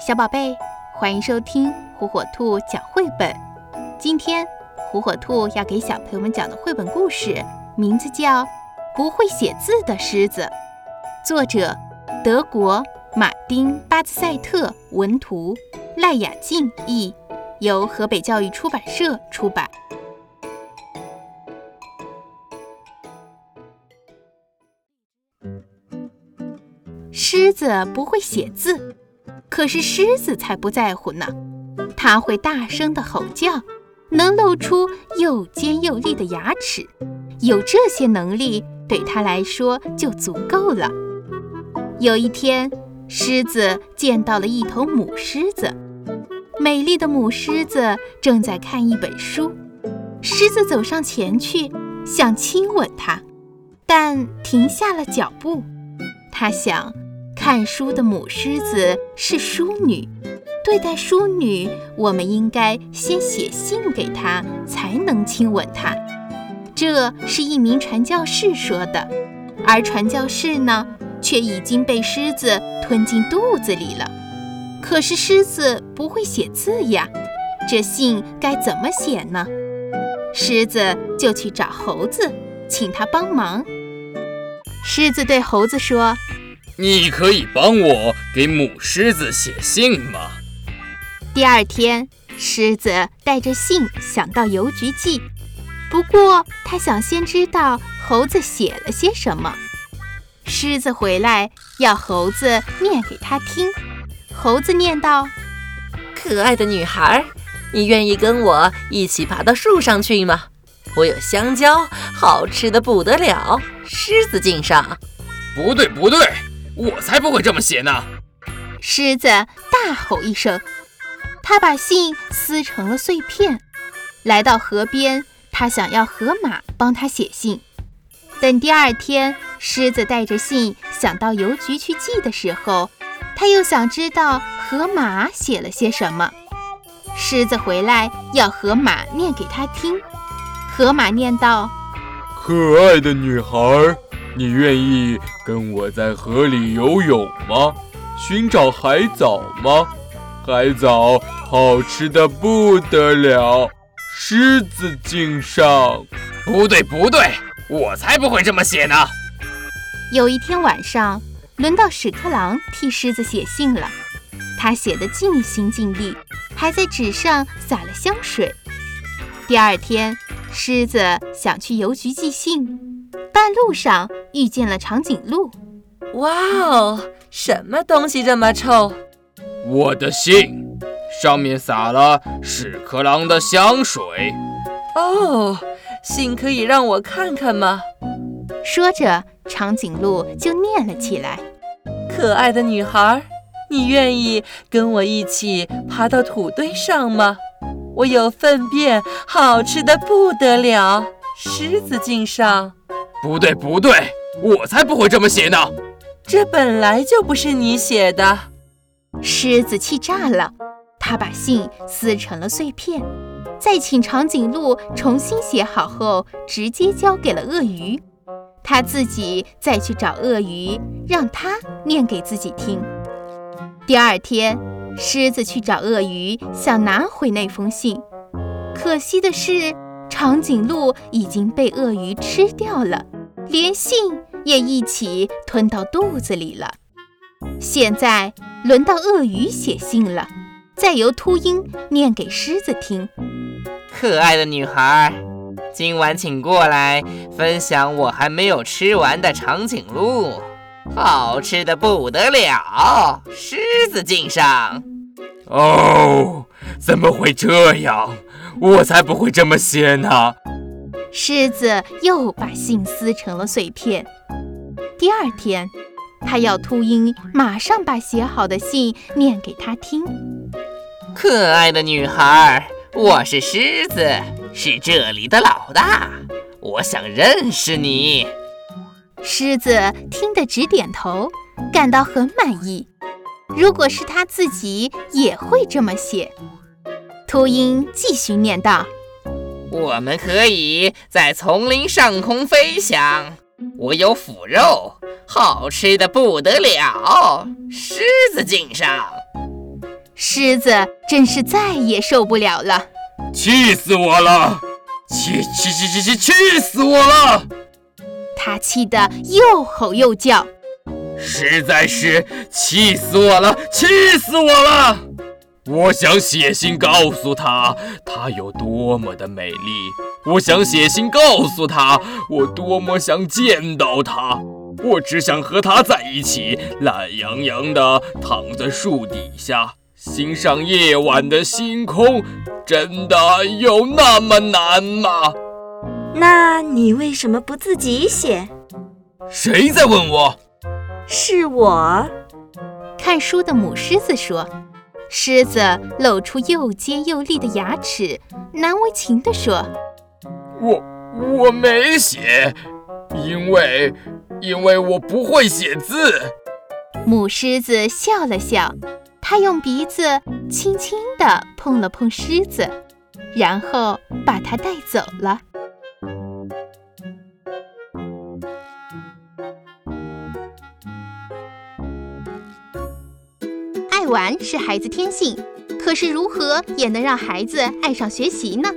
小宝贝，欢迎收听火火兔讲绘本。今天，火火兔要给小朋友们讲的绘本故事名字叫《不会写字的狮子》，作者德国马丁·巴兹赛特，文图赖雅静译，由河北教育出版社出版。狮子不会写字。可是狮子才不在乎呢，它会大声的吼叫，能露出又尖又利的牙齿，有这些能力对它来说就足够了。有一天，狮子见到了一头母狮子，美丽的母狮子正在看一本书，狮子走上前去想亲吻它，但停下了脚步，它想。看书的母狮子是淑女，对待淑女，我们应该先写信给她，才能亲吻她。这是一名传教士说的，而传教士呢，却已经被狮子吞进肚子里了。可是狮子不会写字呀，这信该怎么写呢？狮子就去找猴子，请他帮忙。狮子对猴子说。你可以帮我给母狮子写信吗？第二天，狮子带着信想到邮局寄，不过他想先知道猴子写了些什么。狮子回来要猴子念给他听，猴子念道：“可爱的女孩，你愿意跟我一起爬到树上去吗？我有香蕉，好吃的不得了。狮子敬上。”不对，不对。我才不会这么写呢！狮子大吼一声，他把信撕成了碎片，来到河边，他想要河马帮他写信。等第二天，狮子带着信想到邮局去寄的时候，他又想知道河马写了些什么。狮子回来要河马念给他听，河马念道：“可爱的女孩。”你愿意跟我在河里游泳吗？寻找海藻吗？海藻好吃的不得了，狮子敬上。不对不对，我才不会这么写呢。有一天晚上，轮到屎壳郎替狮子写信了。他写的尽心尽力，还在纸上撒了香水。第二天，狮子想去邮局寄信。半路上遇见了长颈鹿，哇哦，什么东西这么臭？我的信，上面撒了屎壳郎的香水。哦，信可以让我看看吗？说着，长颈鹿就念了起来：“可爱的女孩，你愿意跟我一起爬到土堆上吗？我有粪便，好吃的不得了。狮子敬上。”不对，不对，我才不会这么写呢！这本来就不是你写的。狮子气炸了，他把信撕成了碎片，再请长颈鹿重新写好后，直接交给了鳄鱼。他自己再去找鳄鱼，让他念给自己听。第二天，狮子去找鳄鱼，想拿回那封信，可惜的是。长颈鹿已经被鳄鱼吃掉了，连信也一起吞到肚子里了。现在轮到鳄鱼写信了，再由秃鹰念给狮子听。可爱的女孩，今晚请过来分享我还没有吃完的长颈鹿，好吃的不得了。狮子敬上。哦，怎么会这样？我才不会这么写呢！狮子又把信撕成了碎片。第二天，他要秃鹰马上把写好的信念给他听。可爱的女孩，我是狮子，是这里的老大，我想认识你。狮子听得直点头，感到很满意。如果是他自己，也会这么写。秃鹰继续念道：“我们可以在丛林上空飞翔。我有腐肉，好吃的不得了。狮子敬上。”狮子真是再也受不了了，气死我了！气气气气气气死我了！他气得又吼又叫，实在是气死我了！气死我了！我想写信告诉她，她有多么的美丽。我想写信告诉她，我多么想见到她。我只想和她在一起，懒洋洋地躺在树底下，欣赏夜晚的星空。真的有那么难吗？那你为什么不自己写？谁在问我？是我。看书的母狮子说。狮子露出又尖又利的牙齿，难为情地说：“我我没写，因为因为我不会写字。”母狮子笑了笑，它用鼻子轻轻地碰了碰狮子，然后把它带走了。玩是孩子天性，可是如何也能让孩子爱上学习呢？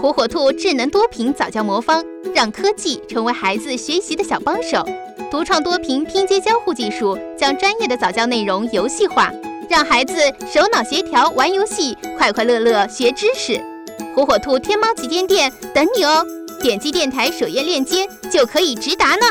火火兔智能多屏早教魔方，让科技成为孩子学习的小帮手。独创多屏拼接交互技术，将专业的早教内容游戏化，让孩子手脑协调玩游戏，快快乐乐学知识。火火兔天猫旗舰店等你哦！点击电台首页链接就可以直达呢。